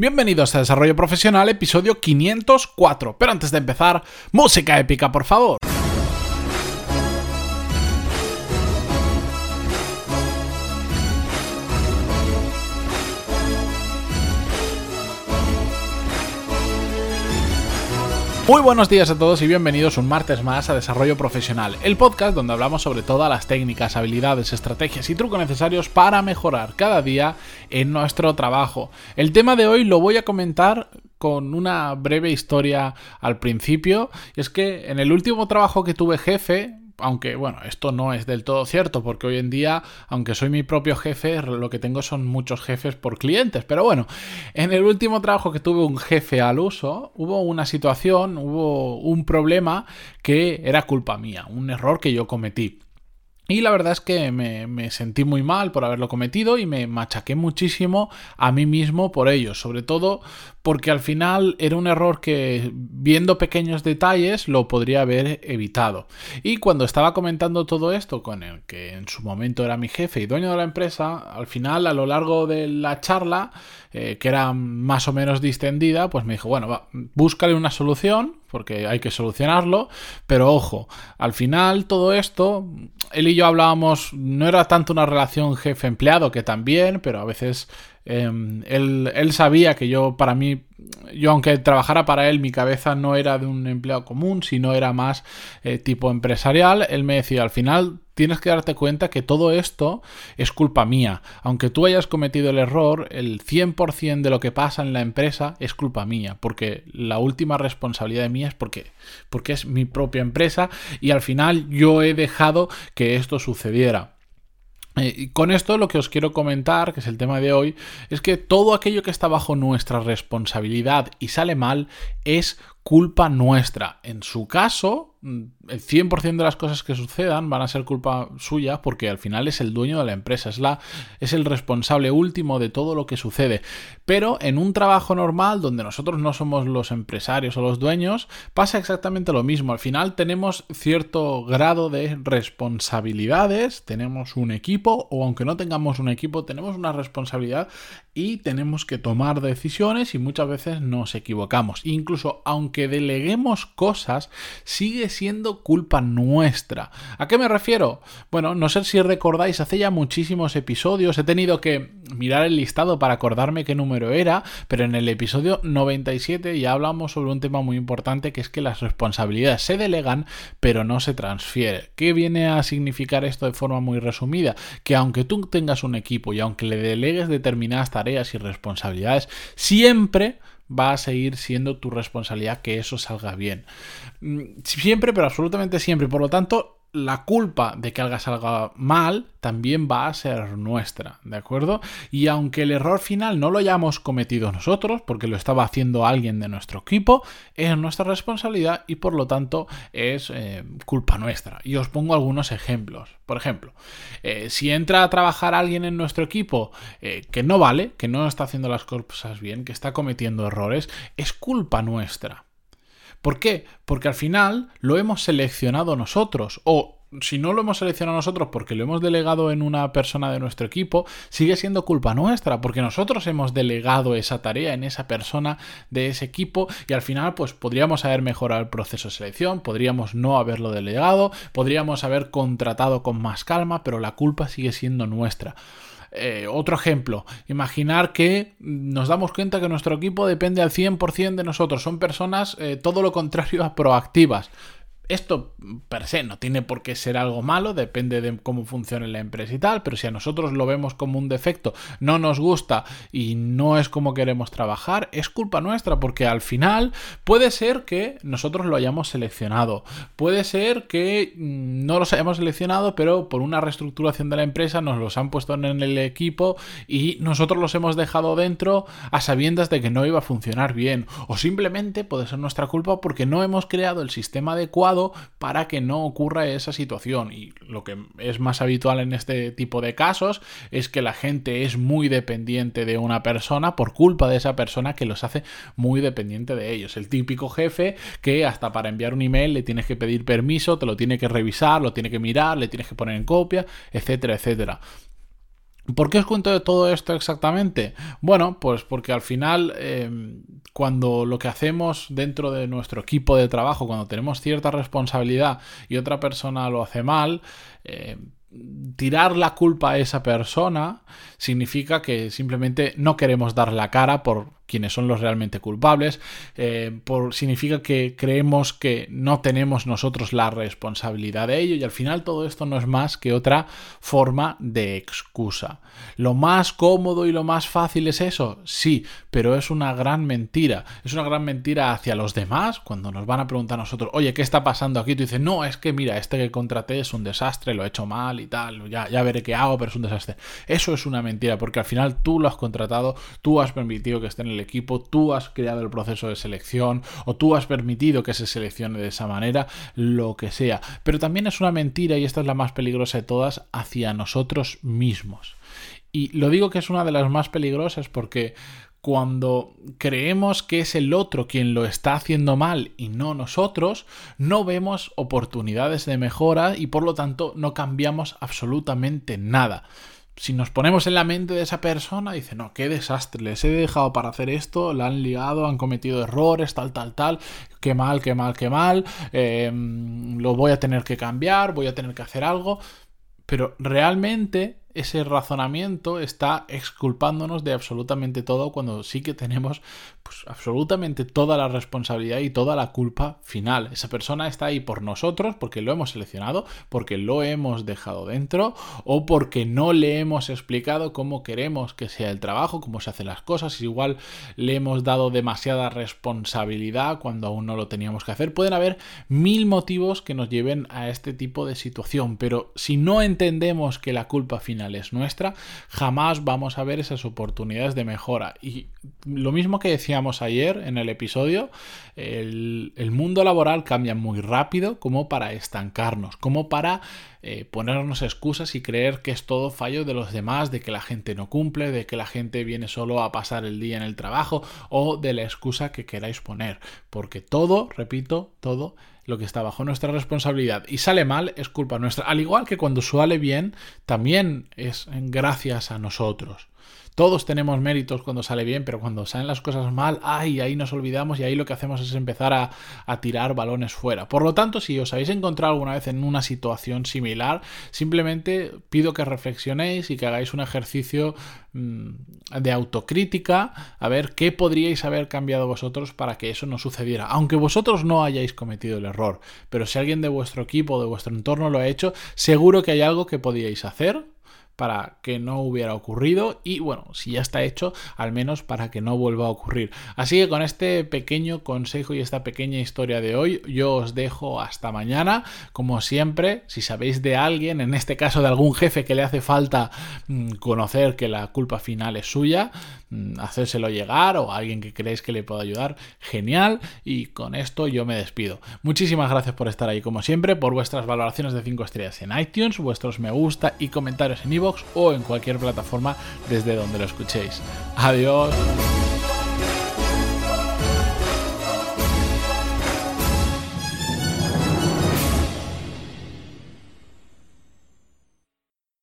Bienvenidos a Desarrollo Profesional, episodio 504. Pero antes de empezar, música épica, por favor. Muy buenos días a todos y bienvenidos un martes más a Desarrollo Profesional, el podcast donde hablamos sobre todas las técnicas, habilidades, estrategias y trucos necesarios para mejorar cada día en nuestro trabajo. El tema de hoy lo voy a comentar con una breve historia al principio, y es que en el último trabajo que tuve jefe, aunque bueno, esto no es del todo cierto, porque hoy en día, aunque soy mi propio jefe, lo que tengo son muchos jefes por clientes. Pero bueno, en el último trabajo que tuve un jefe al uso, hubo una situación, hubo un problema que era culpa mía, un error que yo cometí. Y la verdad es que me, sentí muy mal por haberlo cometido y me machaqué muchísimo a mí mismo por ello, sobre todo porque al final era un error que viendo pequeños detalles lo podría haber evitado. Y cuando estaba comentando todo esto con el que en su momento era mi jefe y dueño de la empresa, al final a lo largo de la charla, eh, que era más o menos distendida, pues me dijo, bueno, va, búscale una solución porque hay que solucionarlo, pero ojo, al final todo esto, él y yo hablábamos, no era tanto una relación jefe-empleado, que también, pero a veces em, él, él, sabía que yo, para mí, yo aunque trabajara para él, mi cabeza no era de un empleado común, sino era más eh, tipo empresarial, él me decía, al final tienes que darte cuenta que todo esto es culpa mía. Aunque tú hayas cometido el error, el 100% de lo que pasa en la empresa es culpa mía, porque la última responsabilidad mía es porque, porque es mi propia empresa y al final yo he dejado que esto sucediera. Eh, y con esto lo que os quiero comentar, que es el tema de hoy, es que todo aquello que está bajo nuestra responsabilidad y sale mal es culpa nuestra. En su caso, el 100% de las cosas que sucedan van a ser culpa suya porque al final es el dueño de la empresa, es, la, es el responsable último de todo lo que sucede. Pero en un trabajo normal donde nosotros no somos los empresarios o los dueños, pasa exactamente lo mismo. Al final tenemos cierto grado de responsabilidades, tenemos un equipo o aunque no tengamos un equipo, tenemos una responsabilidad y tenemos que tomar decisiones y muchas veces nos equivocamos. Incluso aunque que deleguemos cosas sigue culpa nuestra. ¿A qué me refiero? Bueno, no sé si recordáis, hace ya muchísimos episodios he tenido que mirar el listado para acordarme qué número era, pero en el episodio 97 ya hablamos sobre un tema muy importante que es que las responsabilidades se delegan pero no se transfieren. ¿Qué viene a significar esto de forma muy resumida? Que aunque tú tengas un equipo y aunque le delegues determinadas tareas y responsabilidades, siempre va a seguir siendo tu responsabilidad que eso salga bien. Mm, siempre, pero absolutamente siempre. Por lo tanto, la culpa de que algo salga mal también va a ser nuestra, ¿de acuerdo? Y aunque el error final no lo hayamos cometido nosotros, porque lo estaba haciendo alguien de nuestro equipo, es nuestra responsabilidad y por lo tanto es eh, culpa nuestra. Y os pongo algunos ejemplos. Por ejemplo, eh, si entra a trabajar alguien en nuestro equipo eh, que no vale, que no está haciendo las cosas bien, que está cometiendo errores, es culpa nuestra. ¿Por qué? Porque al final lo hemos seleccionado nosotros o si no lo hemos seleccionado nosotros porque lo hemos delegado en una persona de nuestro equipo, sigue siendo culpa nuestra, porque nosotros hemos delegado esa tarea en esa persona de ese equipo y al final pues podríamos haber mejorado el proceso de selección, podríamos no haberlo delegado, podríamos haber contratado con más calma, pero la culpa sigue siendo nuestra. Eh, otro ejemplo, imaginar que nos damos cuenta que nuestro equipo depende al 100% de nosotros, son personas eh, todo lo contrario a proactivas. Esto per se no tiene por qué ser algo malo, depende de cómo funcione la empresa y tal, pero si a nosotros lo vemos como un defecto, no nos gusta y no es como queremos trabajar, es culpa nuestra, porque al final puede ser que nosotros lo hayamos seleccionado, puede ser que mm, no los hayamos seleccionado, pero por una reestructuración de la empresa nos los han puesto en el equipo y nosotros los hemos dejado dentro a sabiendas de que no iba a funcionar bien, o simplemente puede ser nuestra culpa porque no hemos creado el sistema adecuado para que no ocurra esa situación. Y lo que es más habitual en este tipo de casos es que la gente es muy dependiente de una persona por culpa de esa persona que los hace muy dependiente de ellos. El típico jefe que hasta para enviar un email le tienes que pedir permiso, te lo tiene que revisar, lo tiene que mirar, le tienes que poner en copia, etcétera, etcétera. ¿Por qué os cuento de todo esto exactamente? Bueno, pues porque al final em, cuando lo que hacemos dentro de nuestro equipo de trabajo, cuando tenemos cierta responsabilidad y otra persona lo hace mal, em, tirar la culpa a esa persona significa que simplemente no queremos dar la cara por quienes son los realmente culpables, eh, significa que creemos que no tenemos nosotros la responsabilidad de ello y al final todo esto no es más que otra forma de excusa. ¿Lo más cómodo y lo más fácil es eso? Sí, pero es una gran mentira. Es una gran mentira hacia los demás cuando nos van a preguntar a nosotros, oye, ¿qué está pasando aquí? Tú dices, no, es que mira, este que contraté es un desastre, lo he hecho mal y tal, ya, ya veré qué hago, pero es un desastre. Eso es una mentira porque al final tú lo has contratado, tú has permitido que esté en el equipo, tú has creado el proceso de selección o tú has permitido que se seleccione de esa manera, lo que sea. Pero también es una mentira, y esta es la más peligrosa de todas, hacia nosotros mismos. Y lo digo que es una de las más peligrosas porque cuando creemos que es el otro quien lo está haciendo mal y no nosotros, no vemos oportunidades de mejora y por lo tanto no cambiamos absolutamente nada si nos ponemos en la mente de esa persona, dice, no, qué desastre, les he dejado para hacer esto, la han ligado, han cometido errores, tal, tal, tal, qué mal, qué mal, qué mal, em, lo voy a tener que cambiar, voy a tener que hacer algo, pero realmente ese razonamiento está exculpándonos de absolutamente todo cuando sí que tenemos pues, absolutamente toda la responsabilidad y toda la culpa final. Esa persona está ahí por nosotros porque lo hemos seleccionado, porque lo hemos dejado dentro o porque no le hemos explicado cómo queremos que sea el trabajo, cómo se hacen las cosas. Igual le hemos dado demasiada responsabilidad cuando aún no lo teníamos que hacer. Pueden haber mil motivos que nos lleven a este tipo de situación, pero si no entendemos que la culpa final es nuestra, jamás vamos a ver esas oportunidades de mejora. Y lo mismo que decíamos ayer en el episodio, el, mundo laboral cambia muy rápido como para estancarnos, como para eh, ponernos excusas y creer que es todo fallo de los demás, de que la gente no cumple, de que la gente viene solo a pasar el día en el trabajo o de la excusa que queráis poner. Porque todo, repito, todo lo que está bajo nuestra responsabilidad y sale mal es culpa nuestra. Al igual que cuando sale bien, también es gracias a nosotros. Todos tenemos méritos cuando sale bien, pero cuando salen las cosas mal, ay, ahí nos olvidamos y ahí lo que hacemos es empezar a, tirar balones fuera. Por lo tanto, si os habéis encontrado alguna vez en una situación similar, simplemente pido que reflexionéis y que hagáis un ejercicio mm, de autocrítica, a ver qué podríais haber cambiado vosotros para que eso no sucediera. Aunque vosotros no hayáis cometido el error, pero si alguien de vuestro equipo de vuestro entorno lo ha hecho, seguro que hay algo que podíais hacer para que no hubiera ocurrido y bueno, si ya está hecho, al menos para que no vuelva a ocurrir. Así que con este pequeño consejo y esta pequeña historia de hoy, yo os dejo hasta mañana. Como siempre, si sabéis de alguien, en este caso de algún jefe que le hace falta mm, conocer que la culpa final es suya, mm, hacérselo llegar o alguien que creéis que le pueda ayudar, genial. Y con esto yo me despido. Muchísimas gracias por estar ahí como siempre, por vuestras valoraciones de 5 estrellas en iTunes, vuestros me gusta y comentarios en o en cualquier plataforma desde donde lo escuchéis. Adiós.